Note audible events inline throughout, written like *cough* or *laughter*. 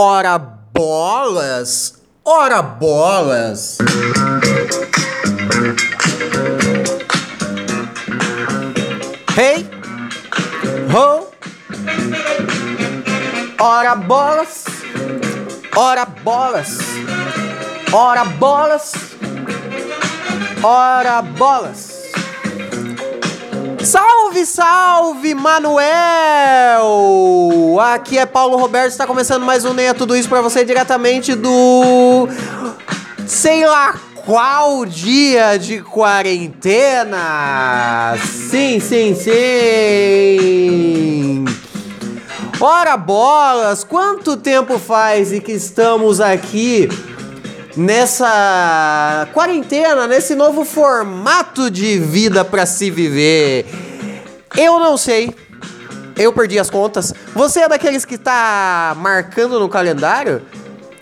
Ora bolas! Ora bolas! Hey! Ho! Ora bolas! Ora bolas! Ora bolas! Ora bolas! Salve, salve, Manuel! Aqui é Paulo Roberto, está começando mais um Neia Tudo Isso para você diretamente do... Sei lá qual dia de quarentena! Sim, sim, sim! Ora bolas, quanto tempo faz e que estamos aqui nessa quarentena, nesse novo formato de vida para se viver? Eu não sei. Eu perdi as contas. Você é daqueles que tá marcando no calendário?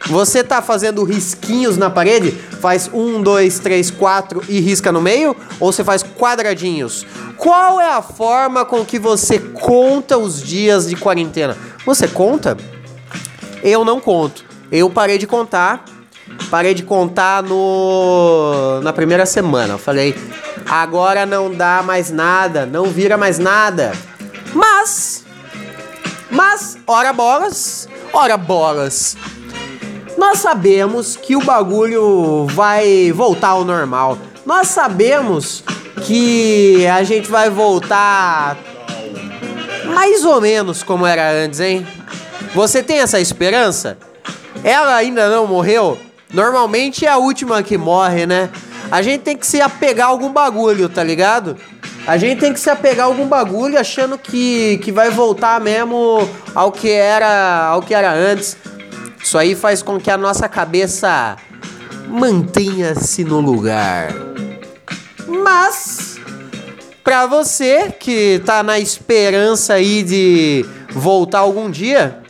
Você tá fazendo risquinhos na parede? Faz um, dois, três, quatro e risca no meio? Ou você faz quadradinhos? Qual é a forma com que você conta os dias de quarentena? Você conta? Eu não conto. Eu parei de contar. Parei de contar no na primeira semana. Falei, agora não dá mais nada, não vira mais nada. Mas, mas, ora bolas, ora bolas. Nós sabemos que o bagulho vai voltar ao normal. Nós sabemos que a gente vai voltar mais ou menos como era antes, hein? Você tem essa esperança? Ela ainda não morreu? Normalmente é a última que morre, né? A gente tem que se apegar a algum bagulho, tá ligado? A gente tem que se apegar a algum bagulho achando que, que vai voltar mesmo ao que era ao que era antes. Isso aí faz com que a nossa cabeça mantenha-se no lugar. Mas para você que tá na esperança aí de voltar algum dia,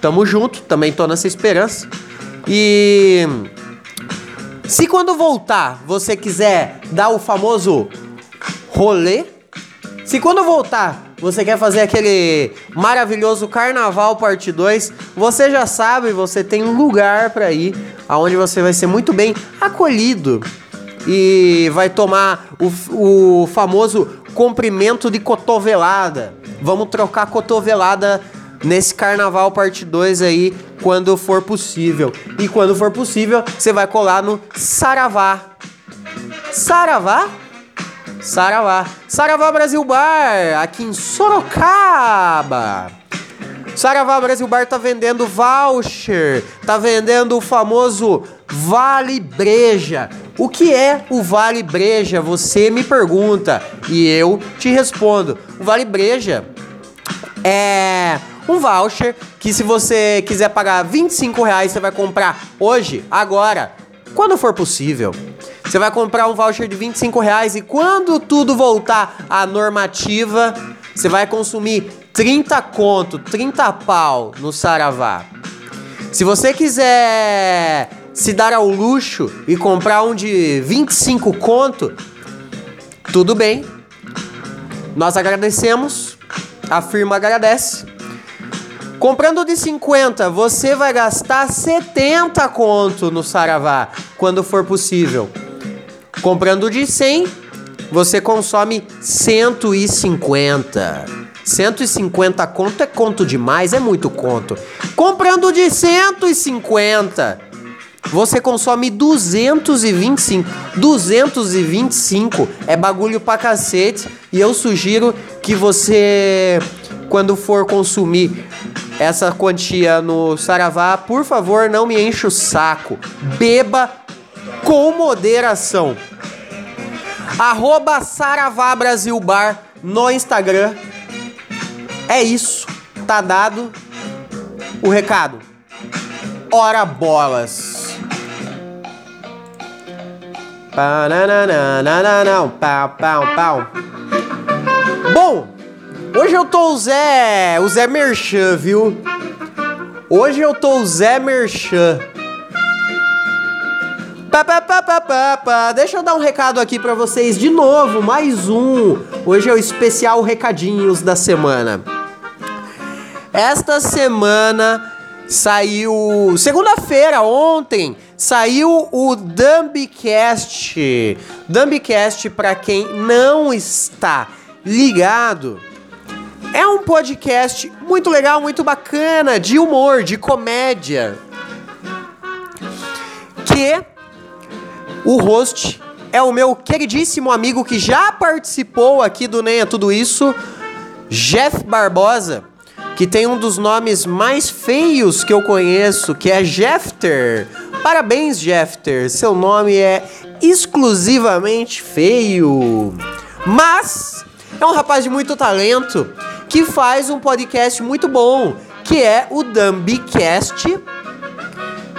tamo junto, também tô nessa esperança. E se quando voltar você quiser dar o famoso rolê, se quando voltar você quer fazer aquele maravilhoso Carnaval Parte 2, você já sabe, você tem um lugar para ir, aonde você vai ser muito bem acolhido e vai tomar o, o famoso comprimento de cotovelada. Vamos trocar cotovelada nesse Carnaval Parte 2 aí, quando for possível. E quando for possível, você vai colar no Saravá. Saravá? Saravá. Saravá Brasil Bar, aqui em Sorocaba. Saravá Brasil Bar tá vendendo voucher, tá vendendo o famoso Vale Breja. O que é o Vale Breja? Você me pergunta e eu te respondo. O Vale Breja é um voucher que se você quiser pagar 25 reais, você vai comprar hoje, agora, quando for possível. Você vai comprar um voucher de 25 reais e quando tudo voltar à normativa, você vai consumir 30 conto, 30 pau no Saravá. Se você quiser se dar ao luxo e comprar um de 25 conto, tudo bem. Nós agradecemos, a firma agradece. Comprando de 50, você vai gastar 70 conto no Saravá, quando for possível. Comprando de 100, você consome 150. 150 conto é conto demais, é muito conto. Comprando de 150, você consome 225. 225 é bagulho pra cacete. E eu sugiro que você, quando for consumir essa quantia no Saravá, por favor, não me enche o saco. Beba com moderação. Arroba Saravá Brasil Bar no Instagram. É isso. Tá dado o recado. Ora bolas. Pau, pau, pau. Bom, hoje eu tô o Zé, o Zé Merchan, viu? Hoje eu tô o Zé Merchan. Pá, pá, pá, pá, pá, pá. Deixa eu dar um recado aqui para vocês de novo, mais um. Hoje é o especial recadinhos da semana. Esta semana saiu segunda-feira ontem saiu o Dumbcast. Dumbcast para quem não está ligado, é um podcast muito legal, muito bacana, de humor, de comédia. Que o host é o meu queridíssimo amigo que já participou aqui do Nem é Tudo Isso, Jeff Barbosa, que tem um dos nomes mais feios que eu conheço, que é Jeffter. Parabéns, Jeffter. Seu nome é exclusivamente feio. Mas é um rapaz de muito talento que faz um podcast muito bom, que é o Dumbcast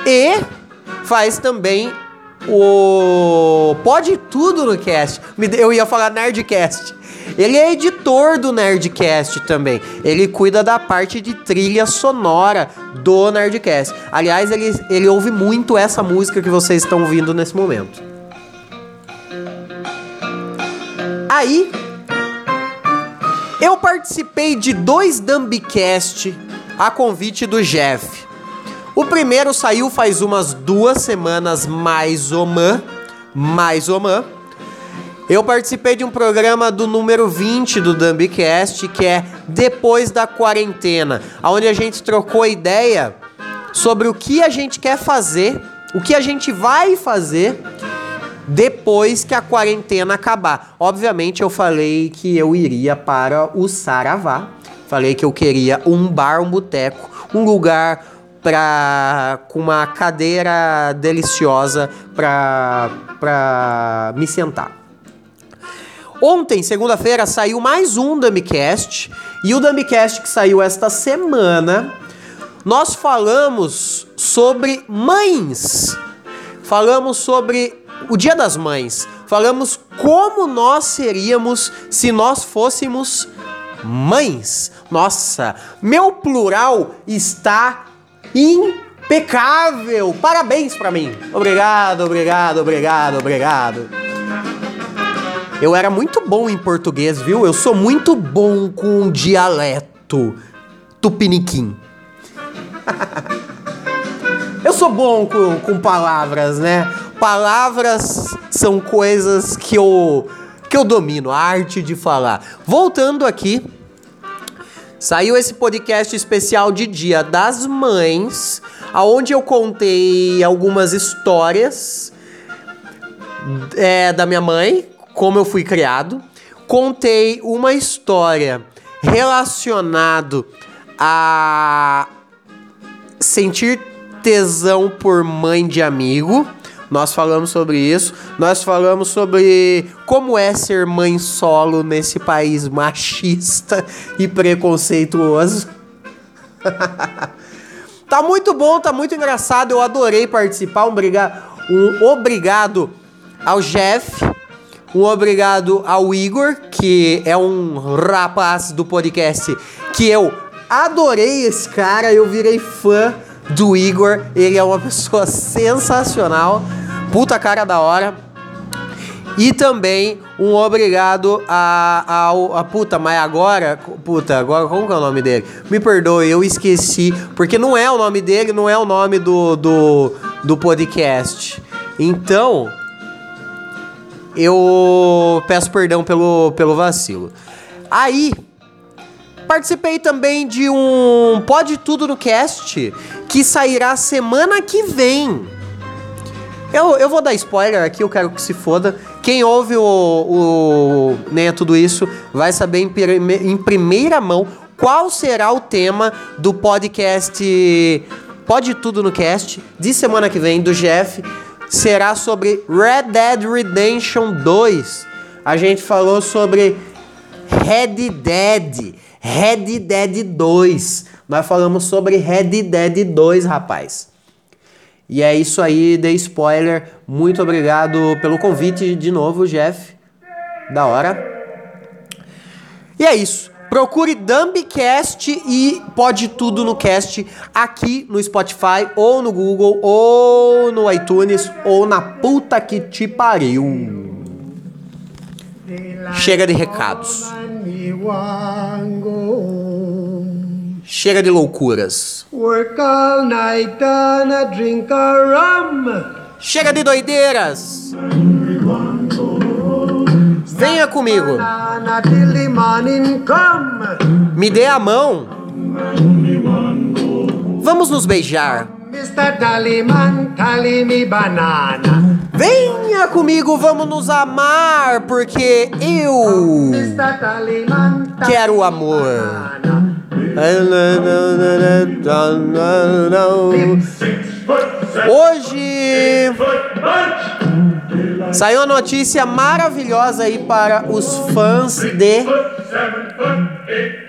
e faz também o Pode Tudo no Cast. Eu ia falar Nerdcast. Ele é editor do Nerdcast também. Ele cuida da parte de trilha sonora do Nerdcast. Aliás, ele, ele ouve muito essa música que vocês estão ouvindo nesse momento. Aí, eu participei de dois Dumbcast a convite do Jeff. O primeiro saiu faz umas duas semanas, mais ou menos. Mais ou menos. Eu participei de um programa do número 20 do Dumbcast, que é Depois da Quarentena, onde a gente trocou ideia sobre o que a gente quer fazer, o que a gente vai fazer depois que a quarentena acabar. Obviamente eu falei que eu iria para o Saravá. Falei que eu queria um bar, um boteco, um lugar pra, com uma cadeira deliciosa para pra me sentar. Ontem, segunda-feira, saiu mais um Dumbcast. E o Dumbcast que saiu esta semana, nós falamos sobre mães. Falamos sobre o Dia das Mães. Falamos como nós seríamos se nós fôssemos mães. Nossa, meu plural está impecável. Parabéns para mim. Obrigado, obrigado, obrigado, obrigado. Eu era muito bom em português, viu? Eu sou muito bom com dialeto tupiniquim. *laughs* Eu sou bom com, com palavras, né? Palavras são coisas que eu que eu domino, a arte de falar. Voltando aqui, saiu esse podcast especial de Dia das Mães, aonde eu contei algumas histórias é, da minha mãe, como eu fui criado. Contei uma história relacionado a sentir tesão por mãe de amigo. Nós falamos sobre isso. Nós falamos sobre como é ser mãe solo nesse país machista e preconceituoso. *laughs* tá muito bom, tá muito engraçado. Eu adorei participar. Um, briga... um obrigado ao Jeff. Um obrigado ao Igor, que é um rapaz do podcast que eu adorei esse cara. Eu virei fã do Igor. Ele é uma pessoa *laughs* sensacional. Puta cara da hora. E também um obrigado a, a, a, puta, mas agora, puta, agora como que é o nome dele? Me perdoe, eu esqueci, porque não é o nome dele, não é o nome do, do, do podcast. Então, eu peço perdão pelo, pelo vacilo. Aí, Participei também de um Pode Tudo no Cast, que sairá semana que vem. Eu, eu vou dar spoiler aqui, eu quero que se foda. Quem ouve o, o Nem é Tudo Isso vai saber em, em primeira mão qual será o tema do podcast Pode Tudo no Cast de semana que vem, do Jeff. Será sobre Red Dead Redemption 2. A gente falou sobre Red Dead. Red Dead 2. Nós falamos sobre Red Dead 2, rapaz. E é isso aí, dei spoiler. Muito obrigado pelo convite de novo, Jeff. Da hora. E é isso. Procure Dumbcast e pode tudo no cast aqui no Spotify, ou no Google, ou no iTunes, ou na puta que te pariu. Chega de recados. Chega de loucuras. Work all night and a drink a rum. Chega de doideiras. Venha comigo. Me dê a mão. Vamos nos beijar. Venha comigo, vamos nos amar, porque eu quero o amor. Hoje saiu uma notícia maravilhosa aí para os fãs de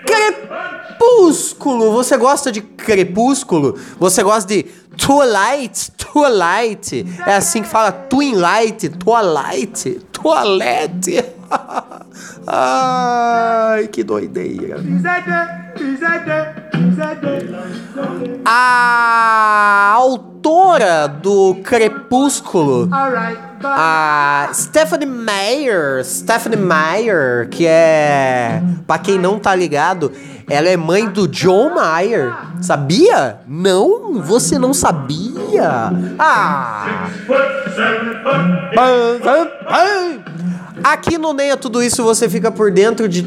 Crepúsculo. Você gosta de Crepúsculo? Você gosta de Twilight? Twilight. É assim que fala Twilight, Toilette. *laughs* Ai, que doideira. A autora do Crepúsculo, a Stephanie Meyer, Stephanie Meyer, que é, pra quem não tá ligado, ela é mãe do John Mayer. Sabia? Não, você não sabia. Ah. Aqui no Neia Tudo Isso você fica por dentro de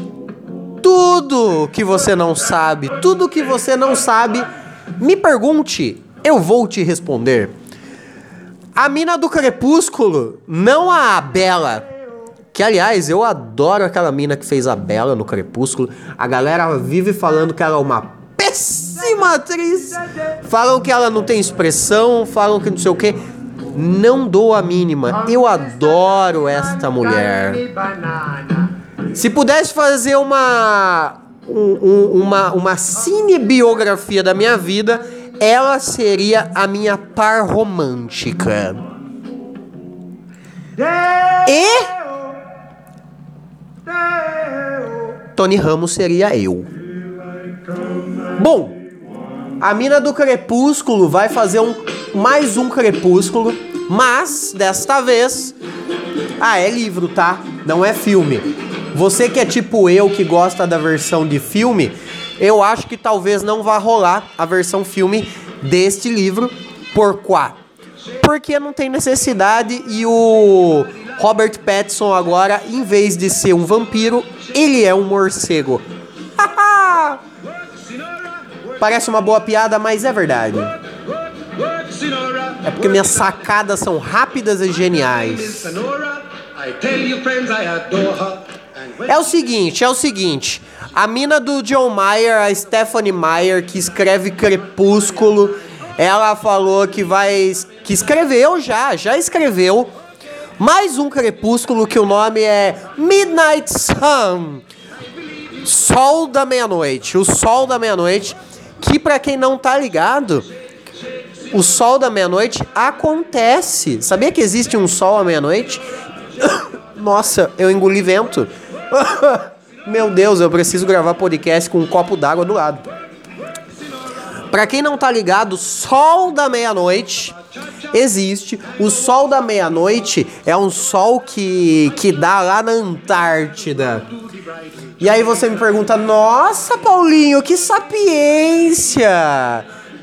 tudo que você não sabe, tudo que você não sabe, me pergunte, eu vou te responder. A mina do Crepúsculo, não a Bela, que aliás eu adoro aquela mina que fez a Bela no Crepúsculo. A galera vive falando que ela é uma péssima atriz, falam que ela não tem expressão, falam que não sei o que. Não dou a mínima, eu adoro esta mulher. Se pudesse fazer uma um- um- uma uma cinebiografia da minha vida, ela seria a minha par romântica. E Tony Ramos seria eu. Bom, a mina do Crepúsculo vai fazer um mais um Crepúsculo, mas desta vez ah, é livro, tá? Não é filme. Você que é tipo eu, que gosta da versão de filme, eu acho que talvez não vá rolar a versão filme deste livro. Por quá? Porque não tem necessidade e o Robert Pattinson agora, em vez de ser um vampiro, ele é um morcego. Parece uma boa piada, mas é verdade. É porque minhas sacadas são rápidas e geniais. É o seguinte, é o seguinte. A mina do John Mayer, a Stephanie Meyer, que escreve Crepúsculo, ela falou que vai. que escreveu já, já escreveu. Mais um Crepúsculo que o nome é Midnight Sun. Sol da meia-noite. O Sol da meia-noite. Que pra quem não tá ligado, o Sol da meia-noite acontece. Sabia que existe um Sol à meia-noite? *coughs* Nossa, eu engoli vento. *laughs* Meu Deus, eu preciso gravar podcast com um copo d'água do lado. Pra quem não tá ligado, Sol da meia-noite existe. O Sol da meia-noite é um sol que, que dá lá na Antártida. E aí você me pergunta, nossa, Paulinho, que sapiência!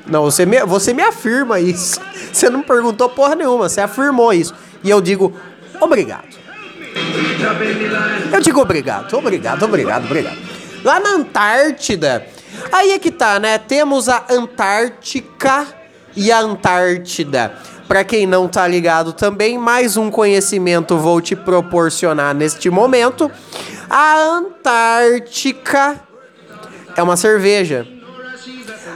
Não, você me, você me afirma isso. *laughs* Você não perguntou porra nenhuma, você afirmou isso. E eu digo, obrigado. Eu digo obrigado, obrigado, obrigado, obrigado. Lá na Antártida, aí é que tá, né? Temos a Antártica e a Antártida. Pra quem não tá ligado também, mais um conhecimento vou te proporcionar neste momento. A Antártica é uma cerveja.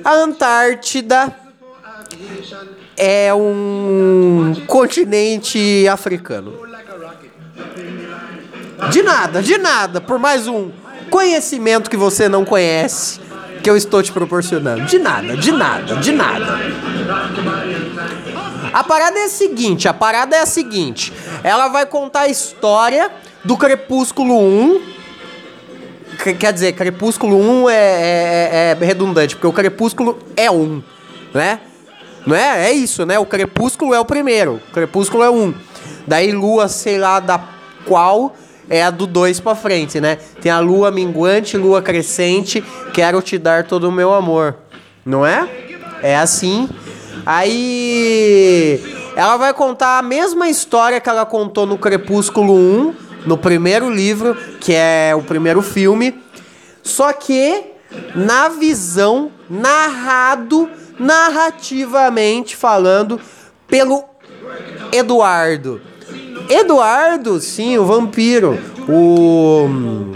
A Antártida é um continente africano. De nada, de nada, por mais um conhecimento que você não conhece, que eu estou te proporcionando. De nada, de nada, de nada. A parada é a seguinte, a parada é a seguinte. Ela vai contar a história do Crepúsculo 1. Que- Quer dizer, Crepúsculo 1 é, é- é redundante, porque o Crepúsculo é um, né? Não é? É isso, né? O Crepúsculo é o primeiro. O Crepúsculo é um. Daí Lua, sei lá da qual, é a do 2 pra frente, né? Tem a lua minguante, lua crescente, quero te dar todo o meu amor. Não é? É assim. Aí ela vai contar a mesma história que ela contou no Crepúsculo 1, no primeiro livro, que é o primeiro filme. Só que na visão, narrado, narrativamente falando, pelo Eduardo. Eduardo, sim, o vampiro. O.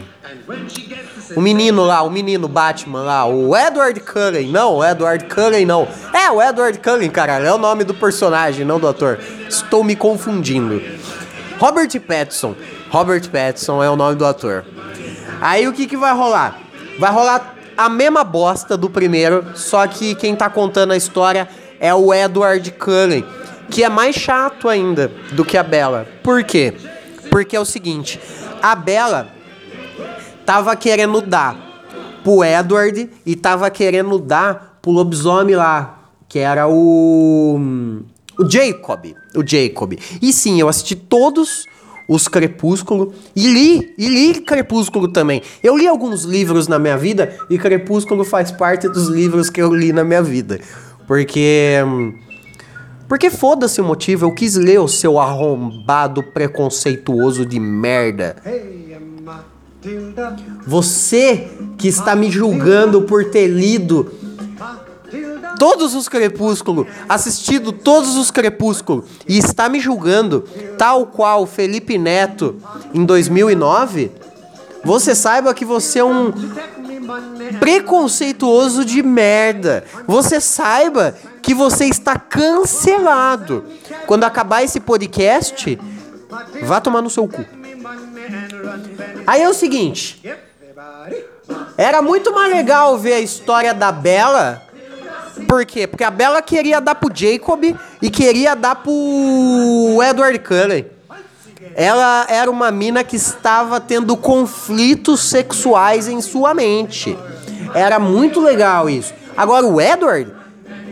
O menino lá, o menino Batman lá, o Edward Cullen. Não, o Edward Cullen não. É, o Edward Cullen, caralho. É o nome do personagem, não do ator. Estou me confundindo. Robert Pattinson. Robert Pattinson é o nome do ator. Aí o que que vai rolar? Vai rolar a mesma bosta do primeiro, só que quem tá contando a história é o Edward Cullen, que é mais chato ainda do que a Bella. Por quê? Porque é o seguinte, a Bella tava querendo dar pro Edward e tava querendo dar pro lobisomem lá, que era o o Jacob, o Jacob. E sim, eu assisti todos os Crepúsculo e li, e li Crepúsculo também. Eu li alguns livros na minha vida e Crepúsculo faz parte dos livros que eu li na minha vida. Porque. Porque foda-se o motivo, eu quis ler o seu arrombado preconceituoso de merda. Você que está me julgando por ter lido todos os Crepúsculos, assistido todos os Crepúsculos e está me julgando, tal qual Felipe Neto em 2009, você saiba que você é um preconceituoso de merda. Você saiba que você está cancelado. Quando acabar esse podcast, vá tomar no seu cu. Aí é o seguinte. Era muito mais legal ver a história da Bela por quê? Porque a Bella queria dar pro Jacob e queria dar pro Edward Cullen. Ela era uma mina que estava tendo conflitos sexuais em sua mente. Era muito legal isso. Agora o Edward.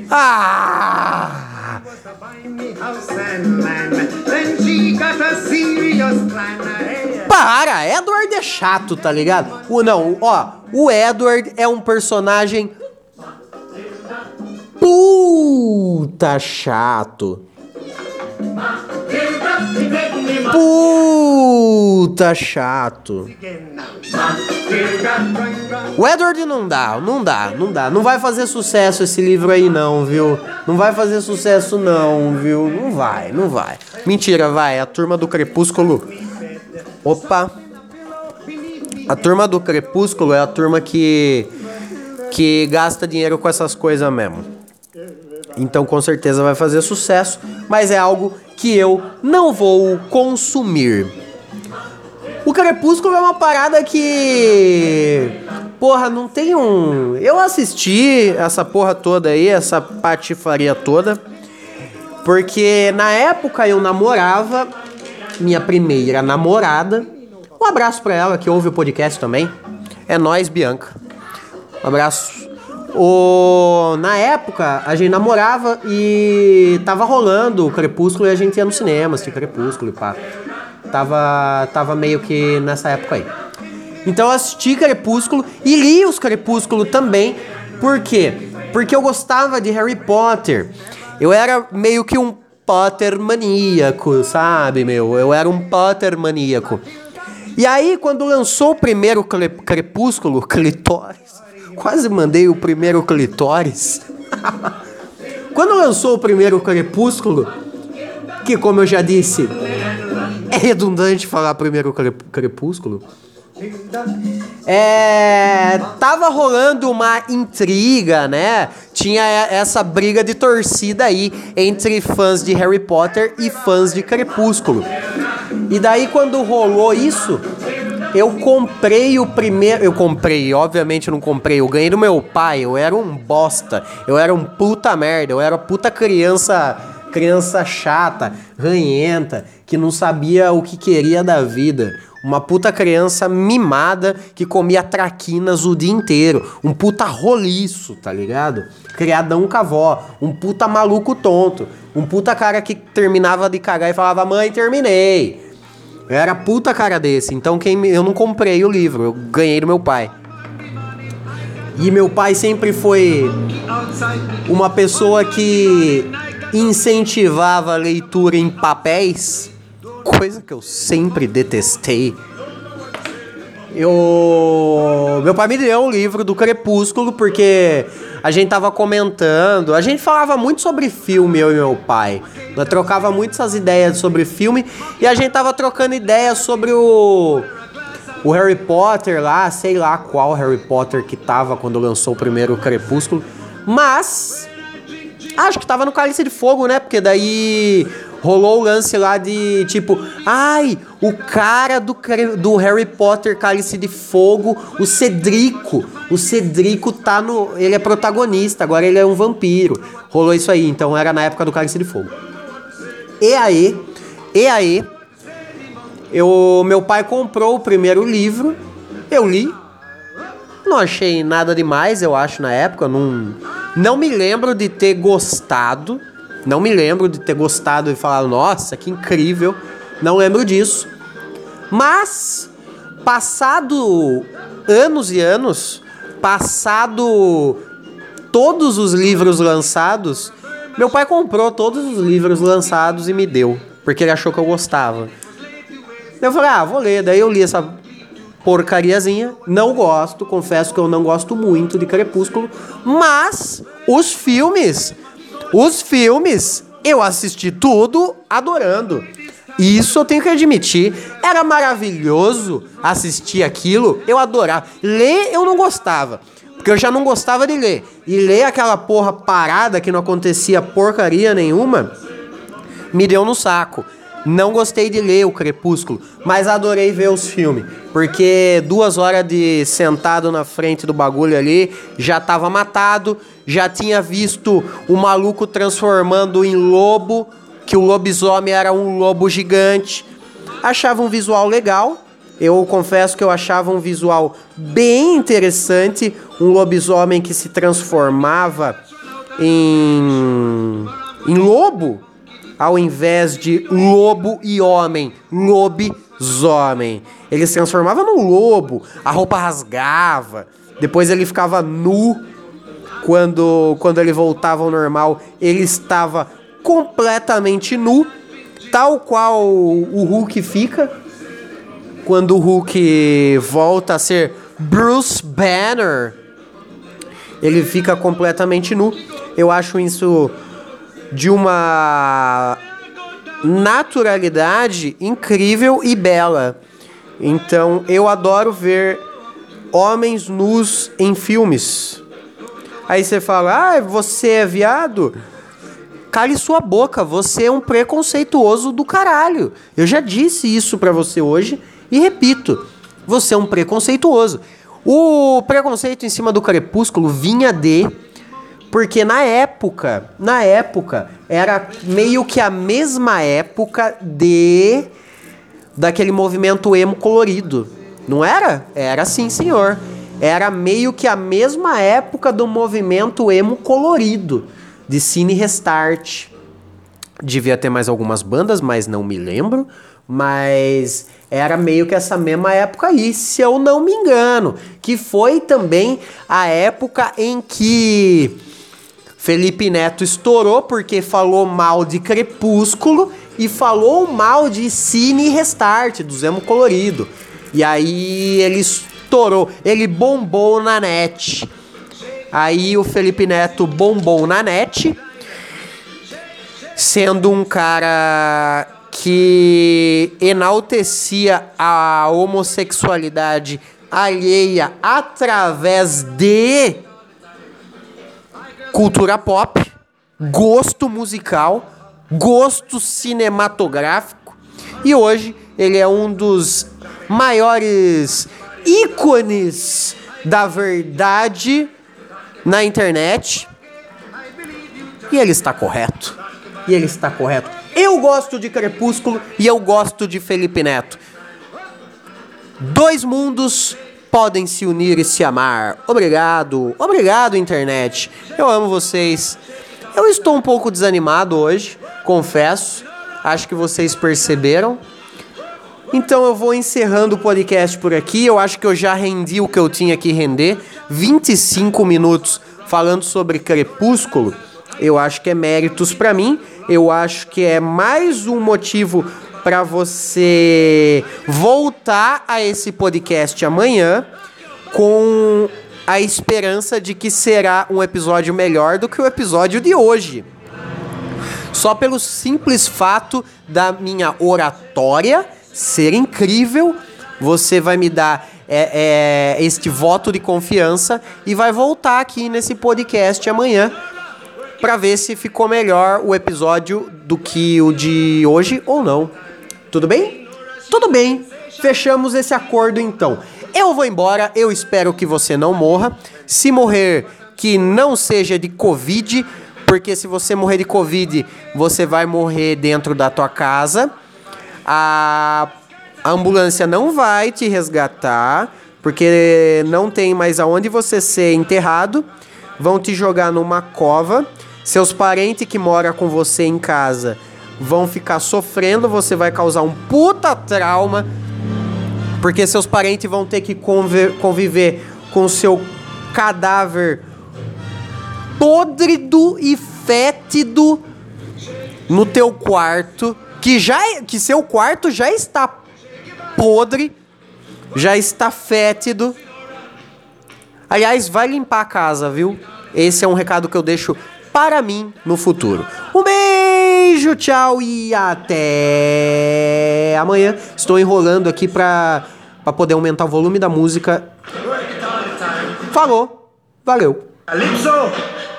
Ah! Para! Edward é chato, tá ligado? O não, ó, o Edward é um personagem Puta chato. Puta chato. O Edward não dá, não dá, não dá. Não vai fazer sucesso esse livro aí não, viu? Não vai fazer sucesso não, viu? Não vai, não vai. Mentira, vai. A turma do Crepúsculo. Opa. A turma do Crepúsculo é a turma que que gasta dinheiro com essas coisas mesmo. Então com certeza vai fazer sucesso, mas é algo que eu não vou consumir. O Crepúsculo é uma parada que. Porra, não tem um. Eu assisti essa porra toda aí, essa patifaria toda. Porque na época eu namorava minha primeira namorada. Um abraço pra ela que ouve o podcast também. É nós, Bianca. Um abraço o, na época, a gente namorava e tava rolando o Crepúsculo e a gente ia no cinema, assim, Crepúsculo e pá. Tava, tava meio que nessa época aí. Então eu assisti Crepúsculo e li os Crepúsculo também. Por quê? Porque eu gostava de Harry Potter. Eu era meio que um Potter maníaco, sabe, meu? Eu era um Potter maníaco. E aí, quando lançou o primeiro Crepúsculo, *laughs* Clitóris, Quase mandei o primeiro clitóris. *laughs* Quando lançou o primeiro Crepúsculo, que como eu já disse, é redundante falar primeiro Crepúsculo. É, tava rolando uma intriga, né? Tinha essa briga de torcida aí entre fãs de Harry Potter e fãs de Crepúsculo. E daí quando rolou isso, eu comprei o primeiro. Eu comprei, obviamente eu não comprei. Eu ganhei do meu pai. Eu era um bosta. Eu era um puta merda. Eu era puta criança. Criança chata, ranhenta, que não sabia o que queria da vida. Uma puta criança mimada que comia traquinas o dia inteiro. Um puta roliço, tá ligado? Criadão com a avó. Um puta maluco tonto. Um puta cara que terminava de cagar e falava: Mãe, terminei. Era puta cara desse. Então quem eu não comprei o livro, eu ganhei do meu pai. E meu pai sempre foi uma pessoa que incentivava a leitura em papéis, coisa que eu sempre detestei. Eu, meu pai me deu um livro do Crepúsculo porque a gente tava comentando, a gente falava muito sobre filme eu e meu pai. Nós trocava muito essas ideias sobre filme e a gente tava trocando ideias sobre o o Harry Potter lá, sei lá qual Harry Potter que tava quando lançou o primeiro Crepúsculo, mas acho que tava no Cálice de Fogo, né? Porque daí rolou o lance lá de tipo, ai, o cara do, do Harry Potter Cálice de Fogo, o Cedrico, o Cedrico tá no, ele é protagonista, agora ele é um vampiro. Rolou isso aí, então era na época do Cálice de Fogo. E aí, e aí, eu, meu pai comprou o primeiro livro, eu li, não achei nada demais, eu acho, na época. Não, não me lembro de ter gostado. Não me lembro de ter gostado e falar, nossa, que incrível. Não lembro disso. Mas, passado anos e anos, passado todos os livros lançados, meu pai comprou todos os livros lançados e me deu, porque ele achou que eu gostava. Eu falei, ah, vou ler. Daí eu li essa porcariazinha. Não gosto, confesso que eu não gosto muito de Crepúsculo. Mas os filmes, os filmes, eu assisti tudo adorando. Isso eu tenho que admitir. Era maravilhoso assistir aquilo. Eu adorava. Ler eu não gostava. Porque eu já não gostava de ler. E ler aquela porra parada que não acontecia porcaria nenhuma me deu no saco. Não gostei de ler o Crepúsculo, mas adorei ver os filmes. Porque duas horas de sentado na frente do bagulho ali, já tava matado, já tinha visto o maluco transformando em lobo, que o lobisomem era um lobo gigante. Achava um visual legal. Eu confesso que eu achava um visual bem interessante. Um lobisomem que se transformava em, em lobo ao invés de lobo e homem, lobisomem. Ele se transformava num lobo, a roupa rasgava, depois ele ficava nu. Quando, quando ele voltava ao normal, ele estava completamente nu, tal qual o Hulk fica. Quando o Hulk volta a ser Bruce Banner, ele fica completamente nu. Eu acho isso de uma naturalidade incrível e bela. Então eu adoro ver homens nus em filmes. Aí você fala, ah, você é viado? Cale sua boca, você é um preconceituoso do caralho. Eu já disse isso pra você hoje e repito, você é um preconceituoso. O preconceito em cima do Crepúsculo vinha de porque na época, na época, era meio que a mesma época de daquele movimento emo colorido. Não era? Era sim, senhor. Era meio que a mesma época do movimento emo colorido de Cine Restart. Devia ter mais algumas bandas, mas não me lembro. Mas era meio que essa mesma época aí, se eu não me engano. Que foi também a época em que Felipe Neto estourou porque falou mal de Crepúsculo e falou mal de Cine Restart, do Zemo Colorido. E aí ele estourou, ele bombou na net. Aí o Felipe Neto bombou na net, sendo um cara que enaltecia a homossexualidade alheia através de cultura pop, gosto musical, gosto cinematográfico e hoje ele é um dos maiores ícones da verdade na internet. E ele está correto. E ele está correto. Eu gosto de Crepúsculo e eu gosto de Felipe Neto. Dois mundos podem se unir e se amar. Obrigado, obrigado, internet. Eu amo vocês. Eu estou um pouco desanimado hoje, confesso. Acho que vocês perceberam. Então eu vou encerrando o podcast por aqui. Eu acho que eu já rendi o que eu tinha que render. 25 minutos falando sobre Crepúsculo. Eu acho que é méritos para mim. Eu acho que é mais um motivo para você voltar a esse podcast amanhã com a esperança de que será um episódio melhor do que o episódio de hoje. Só pelo simples fato da minha oratória ser incrível, você vai me dar é, é, este voto de confiança e vai voltar aqui nesse podcast amanhã para ver se ficou melhor o episódio do que o de hoje ou não. Tudo bem? Tudo bem. Fechamos esse acordo então. Eu vou embora, eu espero que você não morra. Se morrer, que não seja de Covid, porque se você morrer de Covid, você vai morrer dentro da tua casa. A, ambulância não vai te resgatar, porque não tem mais aonde você ser enterrado. Vão te jogar numa cova. Seus parentes que moram com você em casa vão ficar sofrendo, você vai causar um puta trauma, porque seus parentes vão ter que conviver, com seu cadáver podrido e fétido no teu quarto, que já que seu quarto já está podre, já está fétido. Aliás, vai limpar a casa, viu? Esse é um recado que eu deixo para mim no futuro. Um beijo, tchau e até amanhã. Estou enrolando aqui para para poder aumentar o volume da música. Falou. Valeu.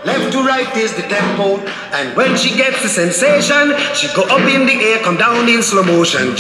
Left to right is the tempo, and when she gets the sensation, she go up in the air, come down in slow motion.